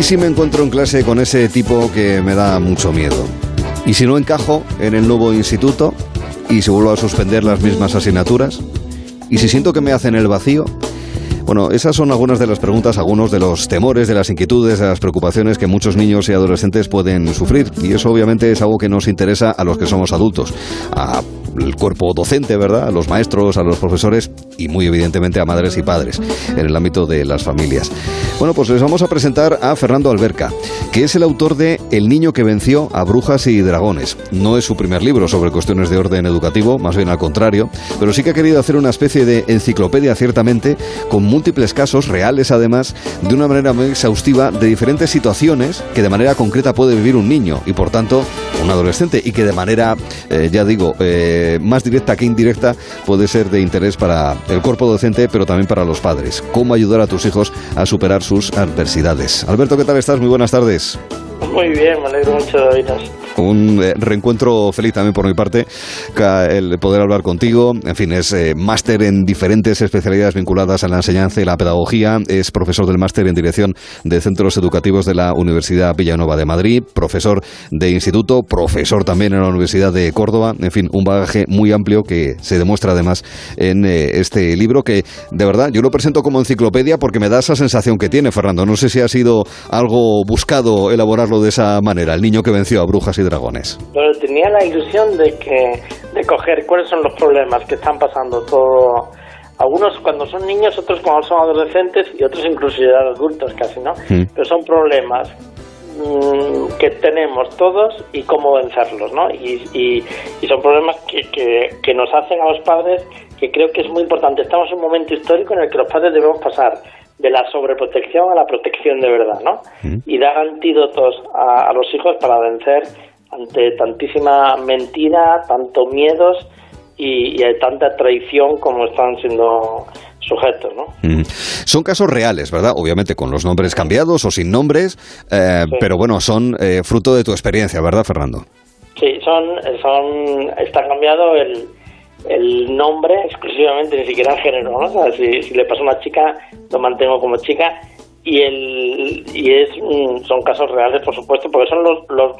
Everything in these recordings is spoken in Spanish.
¿Y si me encuentro en clase con ese tipo que me da mucho miedo? ¿Y si no encajo en el nuevo instituto y se vuelvo a suspender las mismas asignaturas? ¿Y si siento que me hacen el vacío? Bueno, esas son algunas de las preguntas, algunos de los temores, de las inquietudes, de las preocupaciones que muchos niños y adolescentes pueden sufrir. Y eso obviamente es algo que nos interesa a los que somos adultos, al cuerpo docente, ¿verdad? A los maestros, a los profesores y muy evidentemente a madres y padres en el ámbito de las familias. Bueno, pues les vamos a presentar a Fernando Alberca, que es el autor de El niño que venció a brujas y dragones. No es su primer libro sobre cuestiones de orden educativo, más bien al contrario, pero sí que ha querido hacer una especie de enciclopedia ciertamente con múltiples casos reales además de una manera muy exhaustiva de diferentes situaciones que de manera concreta puede vivir un niño y por tanto un adolescente y que de manera, eh, ya digo, eh, más directa que indirecta puede ser de interés para el cuerpo docente pero también para los padres. Cómo ayudar a tus hijos a superar sus adversidades. Alberto, ¿qué tal estás? Muy buenas tardes. Muy bien, me alegro mucho de oírnos un eh, reencuentro feliz también por mi parte, el poder hablar contigo. En fin, es eh, máster en diferentes especialidades vinculadas a la enseñanza y la pedagogía. Es profesor del máster en dirección de centros educativos de la Universidad Villanueva de Madrid, profesor de instituto, profesor también en la Universidad de Córdoba. En fin, un bagaje muy amplio que se demuestra además en eh, este libro que, de verdad, yo lo presento como enciclopedia porque me da esa sensación que tiene, Fernando. No sé si ha sido algo buscado de esa manera. El niño que venció a brujas y dragones. Pero tenía la ilusión de que de coger cuáles son los problemas que están pasando todo algunos cuando son niños, otros cuando son adolescentes y otros incluso ya adultos casi, ¿no? Mm. Pero son problemas mm, que tenemos todos y cómo vencerlos, ¿no? Y, y, son problemas que, que, que, nos hacen a los padres que creo que es muy importante. Estamos en un momento histórico en el que los padres debemos pasar de la sobreprotección a la protección de verdad, ¿no? Mm. Y dar antídotos a, a los hijos para vencer ante tantísima mentira, tanto miedos y, tanta traición como están siendo sujetos, ¿no? Son casos reales, ¿verdad? Obviamente con los nombres cambiados o sin nombres, eh, pero bueno, son eh, fruto de tu experiencia, ¿verdad, Fernando? Sí, son, son está cambiado el, el nombre exclusivamente, ni siquiera el género, ¿no? si, si le pasa a una chica, lo mantengo como chica y el y es son casos reales, por supuesto, porque son los, los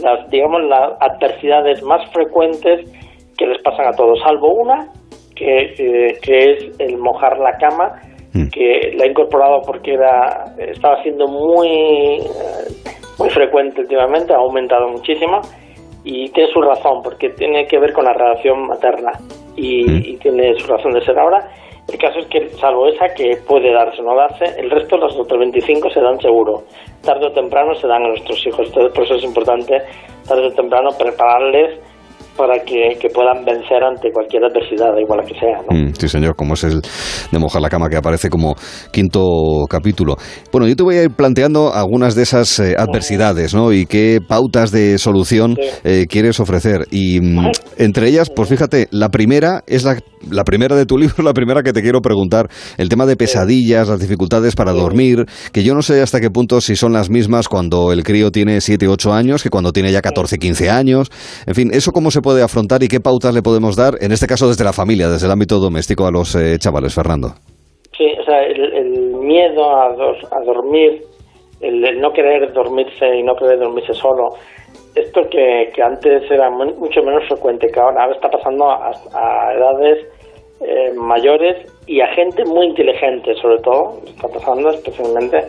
las, digamos, las adversidades más frecuentes que les pasan a todos, salvo una, que, que es el mojar la cama, mm. que la he incorporado porque era, estaba siendo muy, muy frecuente últimamente, ha aumentado muchísimo, y tiene su razón, porque tiene que ver con la relación materna, y, mm. y tiene su razón de ser ahora. El caso es que, salvo esa que puede darse o no darse, el resto, los otros 25, se dan seguro. Tarde o temprano se dan a nuestros hijos. Entonces, por eso es importante, tarde o temprano, prepararles para que, puedan vencer ante cualquier adversidad, igual la que sea. ¿no? Mm, sí, señor, como es el de mojar la cama que aparece como quinto capítulo. Bueno, yo te voy a ir planteando algunas de esas eh, adversidades ¿no? y qué pautas de solución eh, quieres ofrecer. Y mm, entre ellas, pues fíjate, la primera es la, la primera de tu libro, la primera que te quiero preguntar, el tema de pesadillas, las dificultades para dormir, que yo no sé hasta qué punto si son las mismas cuando el crío tiene 7, 8 años que cuando tiene ya 14, 15 años. En fin, ¿eso cómo se puede afrontar y qué pautas le podemos dar, en este caso desde la familia, desde el ámbito doméstico a los eh, chavales, Fernando? Sí, o sea, el, miedo a, a dormir, el, no querer dormirse y no querer dormirse solo, esto que, que antes era mucho menos frecuente, que ahora está pasando a, edades eh, mayores y a gente muy inteligente, sobre todo, está pasando especialmente,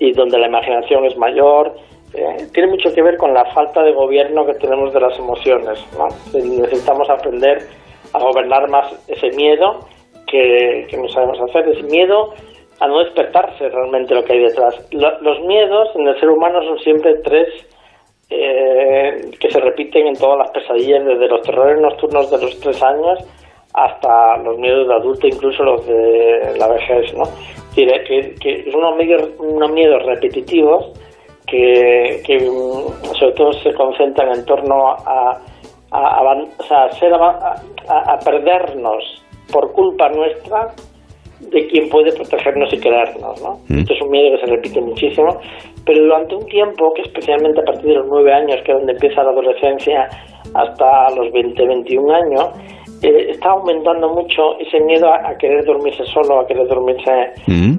y donde la imaginación es mayor, eh, tiene mucho que ver con la falta de gobierno que tenemos de las emociones. Necesitamos aprender a gobernar más ese miedo que, no sabemos hacer, ese miedo a no despertarse realmente lo que hay detrás. los miedos en el ser humano son siempre tres eh, que se repiten en todas las pesadillas, desde los terrores nocturnos de los tres años hasta los miedos de adulto, incluso los de la vejez. ¿no? que, que son unos miedos repetitivos que, que mm, sobre todo se concentran en torno a, a, a, a, perdernos por culpa nuestra de quien puede protegernos y querernos. ¿no? Mm. Esto es un miedo que se repite muchísimo, pero durante un tiempo, que especialmente a partir de los nueve años, que es donde empieza la adolescencia, hasta los 20, 21 años, eh, está aumentando mucho ese miedo a, querer dormirse solo, a querer dormirse, mm.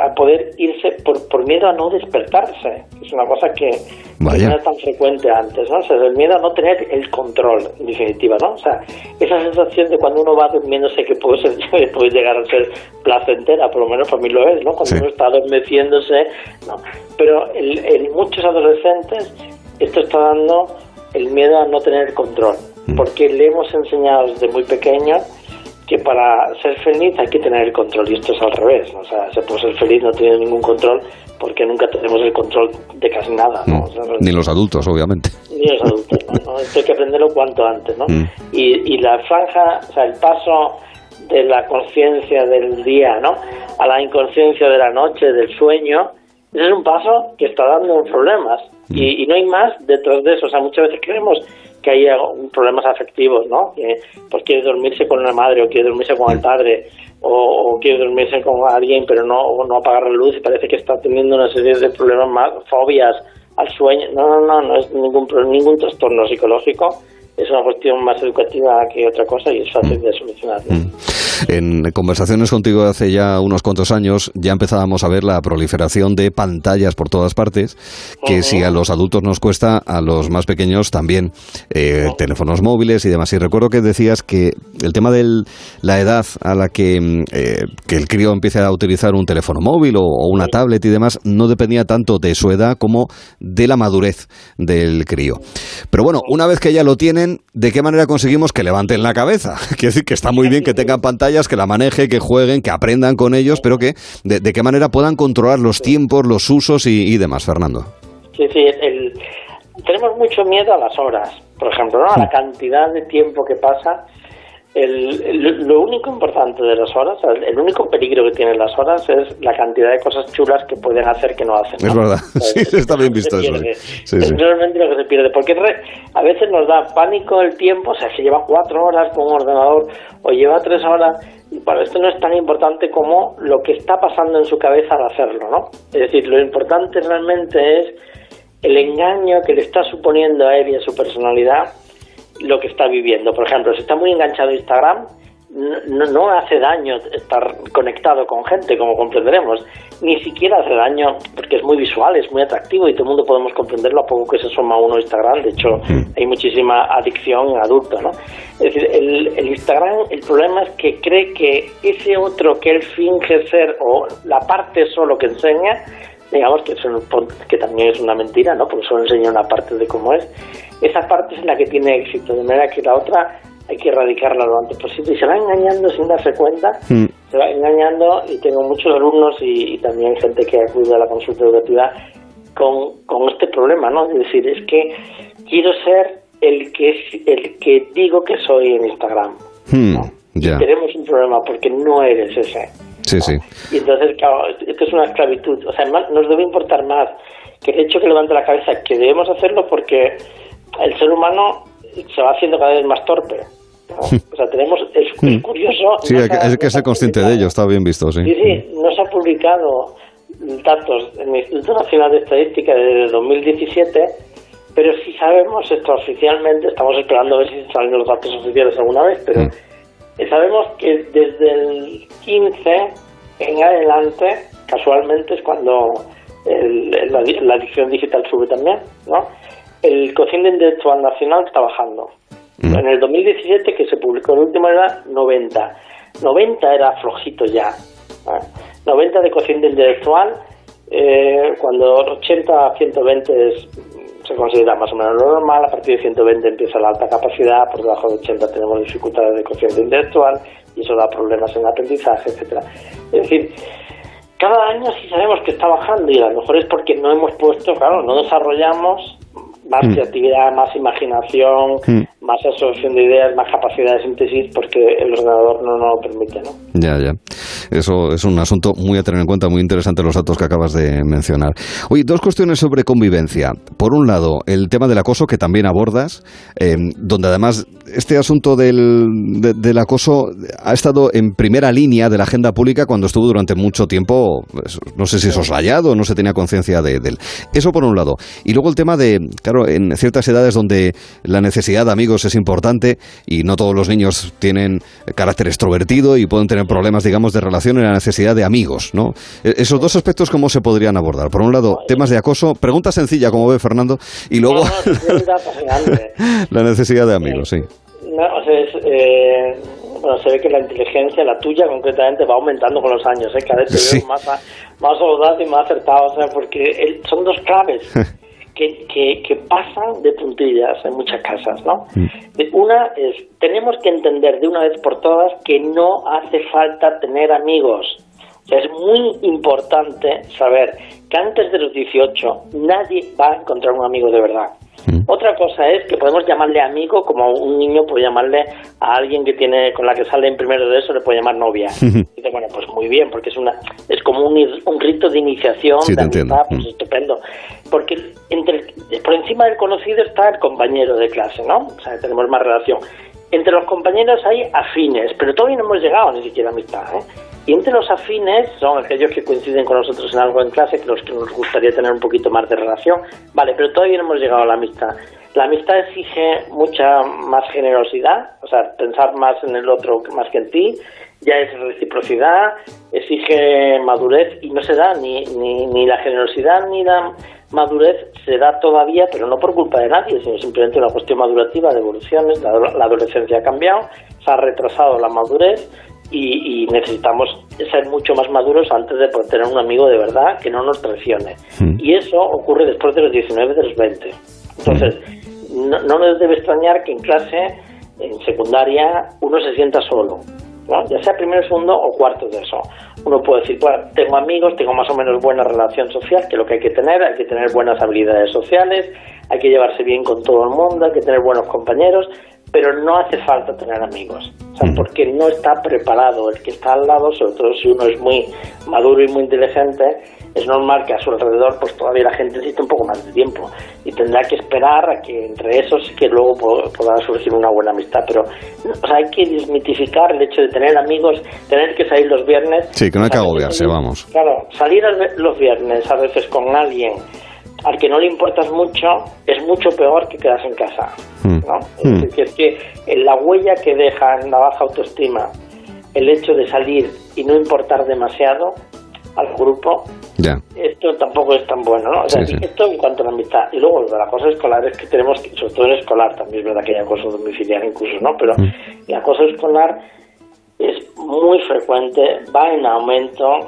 a, poder irse por, por miedo a no despertarse. Es una cosa que, no era tan frecuente antes, ¿no? O sea, el miedo a no tener el control, en definitiva, ¿no? O sea, esa sensación de cuando uno va durmiéndose que puede, ser, puede llegar a ser placentera, por lo menos para mí lo es, ¿no? Cuando uno está adormeciéndose, ¿no? Pero en muchos adolescentes esto está dando el miedo a no tener control. Porque le hemos enseñado desde muy pequeño que para ser feliz hay que tener el control y esto es al revés, o sea, se puede ser feliz no tiene ningún control porque nunca tenemos el control de casi nada, ¿no? ni los adultos, obviamente. Ni los adultos, ¿no? Esto hay que aprenderlo cuanto antes, ¿no? Mm. Y, y la franja, o sea, el paso de la conciencia del día, ¿no? A la inconsciencia de la noche, del sueño, ese es un paso que está dando problemas y, no hay más detrás de eso. O sea, muchas veces creemos que hay problemas afectivos, ¿no? Que pues quiere dormirse con una madre o quiere dormirse con el padre o, quiere dormirse con alguien pero no, no apagar la luz y parece que está teniendo una serie de problemas más, fobias al sueño. No, no, no, no es ningún, ningún trastorno psicológico es una cuestión más educativa que otra cosa y es fácil de solucionar. Mm. En conversaciones contigo hace ya unos cuantos años ya empezábamos a ver la proliferación de pantallas por todas partes, que si a los adultos nos cuesta, a los más pequeños también, eh, teléfonos móviles y demás. Y recuerdo que decías que el tema de la edad a la que, mm, eh, que el crío empiece a utilizar un teléfono móvil o, una tablet y demás no dependía tanto de su edad como de la madurez del crío. Pero bueno, una vez que ya lo tienen, ¿de qué manera conseguimos que levanten la cabeza? Quiere decir que está muy bien que tengan que la maneje, que jueguen, que aprendan con ellos, pero que de, qué manera puedan controlar los tiempos, los usos y, demás, Fernando. Sí, sí, tenemos mucho miedo a las horas, por ejemplo, ¿no? a la cantidad de tiempo que pasa el, lo único importante de las horas, el único peligro que tienen las horas es la cantidad de cosas chulas que pueden hacer que no hacen. Es verdad, sí, está bien visto eso. es realmente lo que se pierde, porque a veces nos da pánico el tiempo, o sea, se lleva cuatro horas con un ordenador o lleva tres horas, y para esto no es tan importante como lo que está pasando en su cabeza al hacerlo, ¿no? Es decir, lo importante realmente es el engaño que le está suponiendo a él y a su personalidad lo que está viviendo. Por ejemplo, si está muy enganchado a Instagram, no, no, hace daño estar conectado con gente, como comprenderemos. Ni siquiera hace daño porque es muy visual, es muy atractivo y todo el mundo podemos comprenderlo a poco que se suma uno a Instagram. De hecho, hay muchísima adicción en adulto, ¿no? Es decir, el, el, Instagram, el problema es que cree que ese otro que él finge ser o la parte solo que enseña, digamos que, que también es una mentira, ¿no? Porque solo enseña una parte de cómo es esa parte es la que tiene éxito, de manera que la otra hay que erradicarla lo antes posible. Y se va engañando sin darse cuenta, mm. se va engañando y tengo muchos alumnos y, también gente que acude a la consulta educativa con, con este problema, ¿no? Es decir, es que quiero ser el que, el que digo que soy en Instagram. Mm, tenemos un problema porque no eres ese. Sí, sí. Y entonces, claro, esto es una esclavitud. O sea, nos debe importar más que el hecho que levante la cabeza, que debemos hacerlo porque el ser humano se va haciendo cada vez más torpe. O sea, tenemos, es, mm. curioso. Sí, hay que ser consciente de ello, está bien visto, sí. Sí, sí, no se ha publicado datos en el Instituto Nacional de Estadística desde 2017, pero sí sabemos esto oficialmente, estamos esperando a ver si salen los datos oficiales alguna vez, pero mm. Sabemos que desde el 15 en adelante, casualmente, es cuando la, la adicción digital sube también, ¿no? el cociente intelectual nacional está bajando. Mm. En el 2017, que se publicó el último, era 90. 90 era flojito ya. 90 de cociente intelectual, eh, cuando 80 a 120 es, se considera más o menos lo normal, a partir de 120 empieza la alta capacidad, por debajo de 80 tenemos dificultades de cociente intelectual y eso da problemas en el aprendizaje, etcétera. Es decir, cada año sí sabemos que está bajando y a lo mejor es porque no hemos puesto, claro, no desarrollamos más mm. creatividad, más imaginación, mm. más absorción de ideas, más capacidad de síntesis, porque el ordenador no nos lo permite, ¿no? Ya, ya. Eso es un asunto muy a tener en cuenta, muy interesante los datos que acabas de mencionar. Oye, dos cuestiones sobre convivencia. Por un lado, el tema del acoso que también abordas, eh, donde además este asunto del, del, acoso ha estado en primera línea de la agenda pública cuando estuvo durante mucho tiempo, pues, no sé si soslayado, no se tenía conciencia de, él. Eso por un lado. Y luego el tema de, claro, en ciertas edades donde la necesidad de amigos es importante y no todos los niños tienen carácter extrovertido y pueden tener problemas, digamos, de relación y la necesidad de amigos, ¿no? E, esos dos aspectos, ¿cómo se podrían abordar? Por un lado, temas de acoso, pregunta sencilla, como ve Fernando, y luego la necesidad de amigos, sí. No, o sea, eh, bueno, se ve que la inteligencia, la tuya concretamente, va aumentando con los años. ¿eh? Cada vez te veo más, más audaz y más acertado, o sea, porque son dos claves que, que, que, pasan de puntillas en muchas casas, ¿no? Mm. Una es, tenemos que entender de una vez por todas que no hace falta tener amigos. es muy importante saber que antes de los 18 nadie va a encontrar un amigo de verdad. Mm. Otra cosa es que podemos llamarle amigo como un niño puede llamarle a alguien que tiene con la que sale en primero de eso le puede llamar novia. Y dice, bueno, pues muy bien, porque es una es como un, un rito de iniciación, de amistad, pues mm. estupendo. Porque entre por encima del conocido está el compañero de clase, ¿no? O sea, tenemos más relación. Entre los compañeros hay afines, pero todavía no hemos llegado ni siquiera a amistad, ¿eh? Y entre los afines son aquellos que coinciden con nosotros en algo en clase, que los que nos gustaría tener un poquito más de relación. Vale, pero todavía no hemos llegado a la amistad. La amistad exige mucha más generosidad, o sea, pensar más en el otro más que en ti. Ya es reciprocidad, exige madurez y no se da ni, ni, ni la generosidad ni la madurez se da todavía, pero no por culpa de nadie, sino simplemente una cuestión madurativa de evoluciones. la adolescencia ha cambiado, se ha retrasado la madurez y, necesitamos ser mucho más maduros antes de tener un amigo de verdad que no nos traicione. Hmm. Y eso ocurre después de los 19, de los 20. Entonces, no, no nos debe extrañar que en clase, en secundaria, uno se sienta solo. ya sea primero, segundo o cuarto de eso. Uno puede decir, bueno, tengo amigos, tengo más o menos buena relación social, que es lo que hay que tener, hay que tener buenas habilidades sociales, hay que llevarse bien con todo el mundo, hay que tener buenos compañeros, pero no hace falta tener amigos, o sea, porque no está preparado. El que está al lado, sobre todo si uno es muy maduro y muy inteligente, es normal que a su alrededor pues todavía la gente necesite un poco más de tiempo y tendrá que esperar a que entre esos que luego pueda surgir una buena amistad, pero o sea, hay que desmitificar el hecho de tener amigos, tener que salir los viernes. Sí, que no hay que agobiarse, vamos. Claro, salir los viernes a veces con alguien al que no le importas mucho es mucho peor que quedarse en casa. Hmm. ¿no? Hmm. Es decir, que la huella que deja en la baja autoestima el hecho de salir y no importar demasiado al grupo, esto tampoco es tan bueno, ¿no? O sea, esto en cuanto a la amistad. Y luego, de las cosas escolares que tenemos, sobre todo en escolar, también es verdad que hay acoso domiciliar incluso, ¿no? Pero hmm. la cosa escolar es muy frecuente, va en aumento,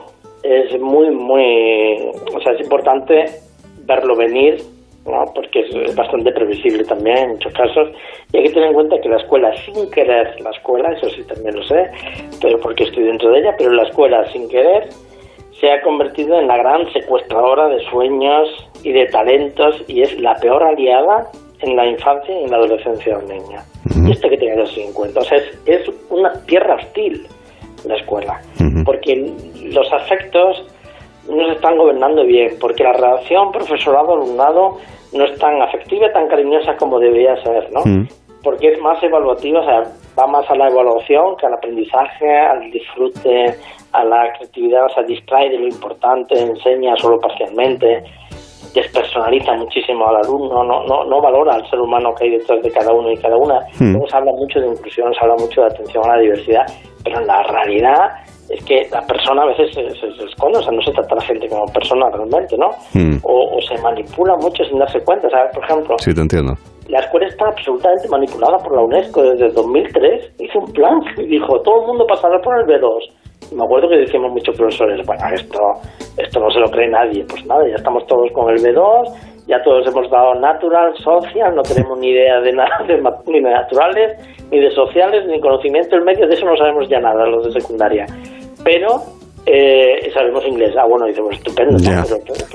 es muy, muy... O sea, es importante verlo venir, ¿no? porque es, bastante previsible también en muchos casos. Y hay que tener en cuenta que la escuela, sin querer, la escuela, eso sí también lo sé, pero porque estoy dentro de ella, pero la escuela, sin querer, se ha convertido en la gran secuestradora de sueños y de talentos y es la peor aliada en la infancia y en la adolescencia de un niño. Y esto que tener en cuenta. O sea, es, una tierra hostil la escuela, porque los afectos no se están gobernando bien, porque la relación profesorado-alumnado no es tan afectiva, tan cariñosa como debería ser, ¿no? Porque es más evaluativa, o sea, va más a la evaluación que al aprendizaje, al disfrute, a la creatividad, o sea, distrae de lo importante, enseña solo parcialmente, despersonaliza muchísimo al alumno, no, no, no valora al ser humano que hay detrás de cada uno y cada una. Mm. Luego se habla mucho de inclusión, se habla mucho de atención a la diversidad, pero en la realidad es que la persona a veces se, esconde, o sea, no se trata a la gente como persona realmente, ¿no? Hmm. O, se manipula mucho sin darse cuenta, ¿sabes? Por ejemplo... Sí, te entiendo. La escuela está absolutamente manipulada por la UNESCO desde 2003. Hizo un plan y dijo, todo el mundo pasará por el B2. me acuerdo que decíamos muchos profesores, bueno, esto, esto no se lo cree nadie. Pues nada, ya estamos todos con el B2, ya todos hemos dado natural, social, no tenemos ni idea de nada, de, ni de naturales, ni de sociales, ni conocimiento del medio, de eso no sabemos ya nada los de secundaria. Pero eh, sabemos inglés. Ah, bueno, dice, estupendo,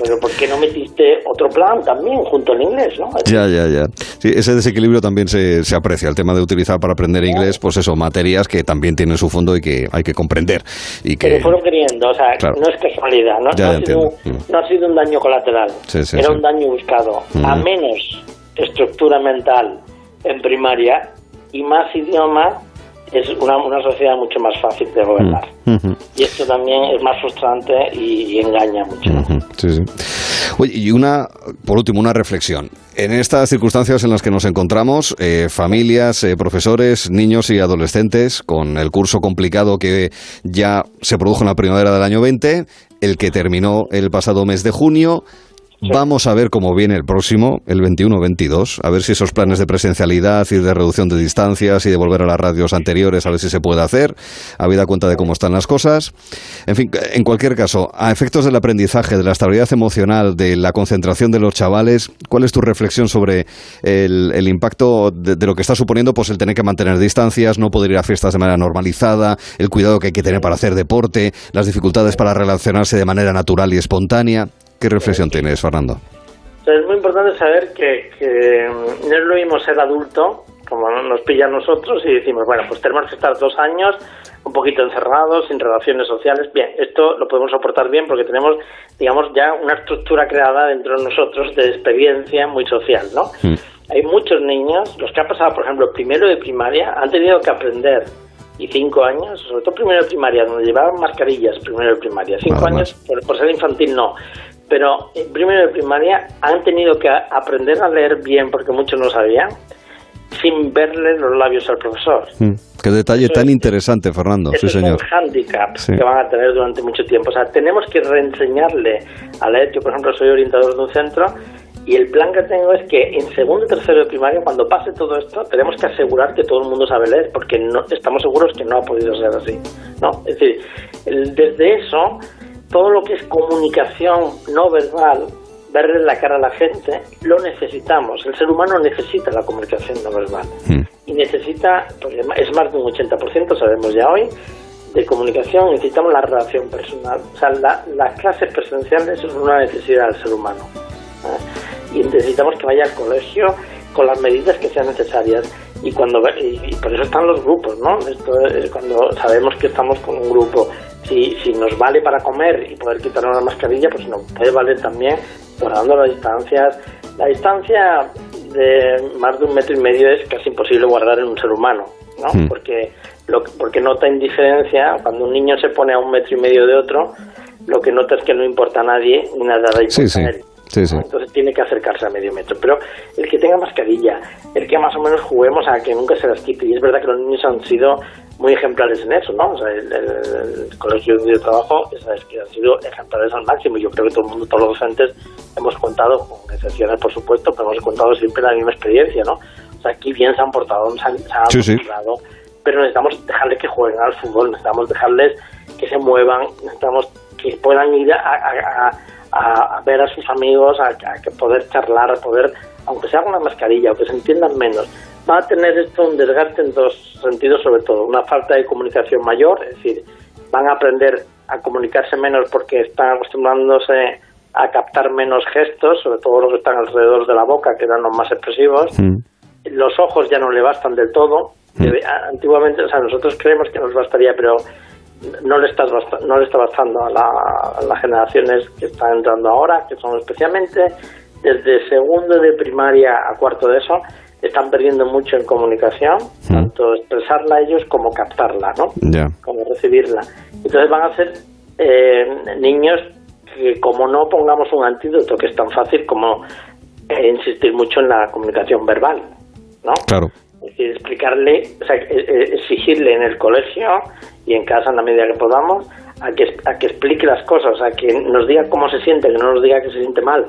pero, ¿por qué no metiste otro plan también junto al inglés? ¿no? Ya, ya, ya. Sí, ese desequilibrio también se, se aprecia, el tema de utilizar para aprender inglés, pues eso, materias que también tienen su fondo y que hay que comprender. Y que... Pero fueron queriendo, o sea, no es casualidad, no, no, ha sido, no, ha sido, un daño colateral, era un daño buscado. A menos estructura mental en primaria, y más idioma, es una, una sociedad mucho más fácil de gobernar. Mm, Y esto también es más frustrante y, y engaña mucho. Sí, sí. Oye, y una, por último, una reflexión. En estas circunstancias en las que nos encontramos, eh, familias, eh, profesores, niños y adolescentes, con el curso complicado que ya se produjo en la primavera del año 20, el que terminó el pasado mes de junio, Vamos a ver cómo viene el próximo, el 21-22, a ver si esos planes de presencialidad y de reducción de distancias y de volver a las radios anteriores, a ver si se puede hacer, habida cuenta de cómo están las cosas. En fin, en cualquier caso, a efectos del aprendizaje, de la estabilidad emocional, de la concentración de los chavales, ¿cuál es tu reflexión sobre el, el impacto de, de lo que está suponiendo pues el tener que mantener distancias, no poder ir a fiestas de manera normalizada, el cuidado que hay que tener para hacer deporte, las dificultades para relacionarse de manera natural y espontánea? ¿Qué reflexión tienes, Fernando? Es muy importante saber que, que mm, no es lo mismo ser adulto, como nos pilla a nosotros, y decimos, bueno, pues tenemos que estar dos años un poquito encerrados, sin relaciones sociales. Bien, esto lo podemos soportar bien porque tenemos, digamos, ya una estructura creada dentro de nosotros de experiencia muy social, ¿no? Mm. Hay muchos niños, los que han pasado, por ejemplo, primero de primaria, han tenido que aprender y cinco años, sobre todo primero de primaria, donde llevaban mascarillas primero de primaria, cinco Nada años por, por ser infantil no, pero en primero de primaria han tenido que aprender a leer bien porque muchos no sabían, sin verle los labios al profesor. Mm. Qué detalle Eso tan es- interesante, Fernando. Eso Sí, es señor. un hándicap Sí. que van a tener durante mucho tiempo. O sea, tenemos que reenseñarle a leer. Yo, por ejemplo, soy orientador de un centro y el plan que tengo es que en segundo y tercero de primaria, cuando pase todo esto, tenemos que asegurar que todo el mundo sabe leer, porque no, estamos seguros que no ha podido ser así. ¿no? Es decir, desde eso, todo lo que es comunicación no verbal, verle la cara a la gente, lo necesitamos. El ser humano necesita la comunicación no verbal Mm. y necesita, porque es más de un 80%, sabemos ya hoy, de comunicación, necesitamos la relación personal. O sea, la- las clases presenciales son una necesidad del ser humano. ¿eh? Y necesitamos que vaya al colegio con las medidas que sean necesarias. Y cuando y, por eso están los grupos, ¿no? Esto es cuando sabemos que estamos con un grupo. Si, si nos vale para comer y poder quitarnos la mascarilla, pues nos puede valer también guardando las distancias. La distancia de más de un metro y medio es casi imposible guardar en un ser humano, ¿no? Mm. Porque, lo, porque nota indiferencia. Cuando un niño se pone a un metro y medio de otro, lo que nota es que no importa a nadie ni nada importa Sí, sí. a él. Sí, sí. Entonces tiene que acercarse a medio metro. Pero el que tenga mascarilla, el que más o menos juguemos a que nunca se las quite. Y es verdad que los niños han sido muy ejemplares en eso, ¿no? O sea, el, el- el colegio yo trabajo es que han sido ejemplares al máximo. Yo creo que todo el mundo, todos los docentes, hemos contado, con excepciones por supuesto, pero hemos contado siempre la misma experiencia, ¿no? O sea, aquí bien se han portado, se han, se han sí. portado, pero necesitamos dejarles que jueguen al fútbol, necesitamos dejarles que se muevan, necesitamos que puedan ir a, a- a- a- a ver a sus amigos, a, a que poder charlar, a poder, aunque sea con la mascarilla, aunque se entiendan menos. Va a tener esto un desgaste en dos sentidos, sobre todo. Una falta de comunicación mayor, es decir, van a aprender a comunicarse menos porque están acostumbrándose a captar menos gestos, sobre todo los que están alrededor de la boca, que eran los más expresivos Mm. los ojos ya no le bastan del todo. A- antiguamente, o sea, nosotros creemos que nos bastaría, pero no le, estás no le está bastando a, la- a las generaciones que están entrando ahora, que son especialmente desde segundo de primaria a cuarto de eso, están perdiendo mucho en comunicación, tanto expresarla ellos como captarla, ¿no? Ya. como recibirla. Entonces van a ser eh, niños que como no pongamos un antídoto que es tan fácil como eh, insistir mucho en la comunicación verbal, ¿no? Claro. Es decir, explicarle, o sea, eh, eh, exigirle en el colegio y en casa en la medida que podamos a que, a que explique las cosas, a que nos diga cómo se siente, que no nos diga que se siente mal.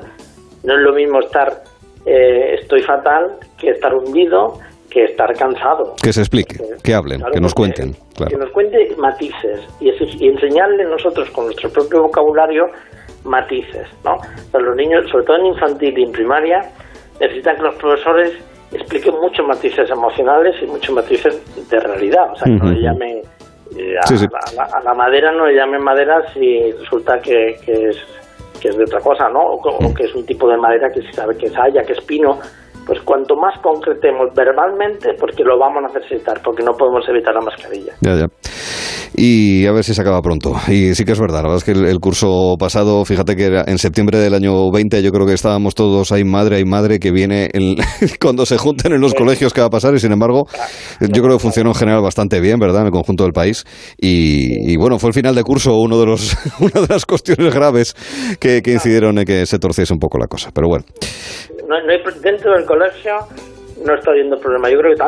No es lo mismo estar eh, estoy fatal que estar hundido, que estar cansado. Que se explique, que hablen, Claro, que nos cuenten. Que Claro. nos cuente matices y, y enseñarle nosotros con nuestro propio vocabulario matices, ¿no? O sea, los niños, sobre todo en infantil y en primaria, necesitan que los profesores expliquen muchos matices emocionales y muchos matices de realidad. O sea, que no Ujú. le llamen a, Sí, sí. a la, a la madera, no le llamen madera si resulta que, que es, que es de otra cosa, ¿no? O, que- o que es un tipo de madera que se sabe que es haya, que es pino. Pues cuanto más concretemos verbalmente, porque lo vamos a necesitar, porque no podemos evitar la mascarilla. Ya, ya. Y a ver si se acaba pronto. Y sí que es verdad, la verdad es que el, curso pasado, fíjate que era en septiembre del año 20 yo creo que estábamos todos ahí madre, hay madre que viene cuando se junten en los colegios que va a pasar y sin embargo yo creo que funcionó en general bastante bien, ¿verdad? En el conjunto del país y, bueno, fue el final de curso uno de los, una de las cuestiones graves que, que incidieron en que se torciese un poco la cosa, pero bueno. Dentro del colegio no está habiendo problema. Yo creo que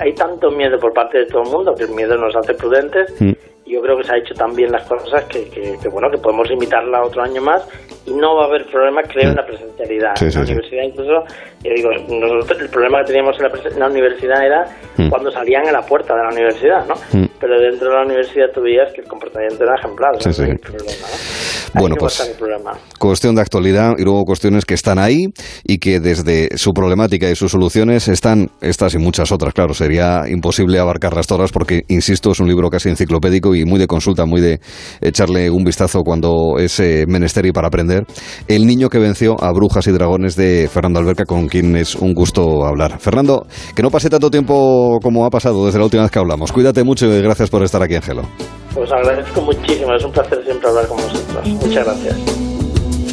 hay tanto miedo por parte de todo el mundo que el miedo nos hace prudentes. Mm. Yo creo que se ha hecho tan bien las cosas que, bueno que podemos limitarla otro año más y no va a haber problema, creo, en la presencialidad. en la universidad incluso, yo digo, nosotros, el problema que teníamos en la, universidad era mm. cuando salían a la puerta de la universidad, ¿no? Mm. Pero dentro de la universidad tú veías que el comportamiento era ejemplar. Bueno, pues cuestión de actualidad y luego cuestiones que están ahí y que desde su problemática y sus soluciones están estas y muchas otras. Claro, sería imposible abarcarlas todas porque, insisto, es un libro casi enciclopédico y muy de consulta, muy de echarle un vistazo cuando es eh, menester y para aprender. El niño que venció a brujas y dragones de Fernando Alberca, con quien es un gusto hablar. Fernando, que no pase tanto tiempo como ha pasado desde la última vez que hablamos. Cuídate mucho y gracias por estar aquí, Ángelo. Pues agradezco muchísimo, es un placer siempre hablar con vosotros. Muchas gracias.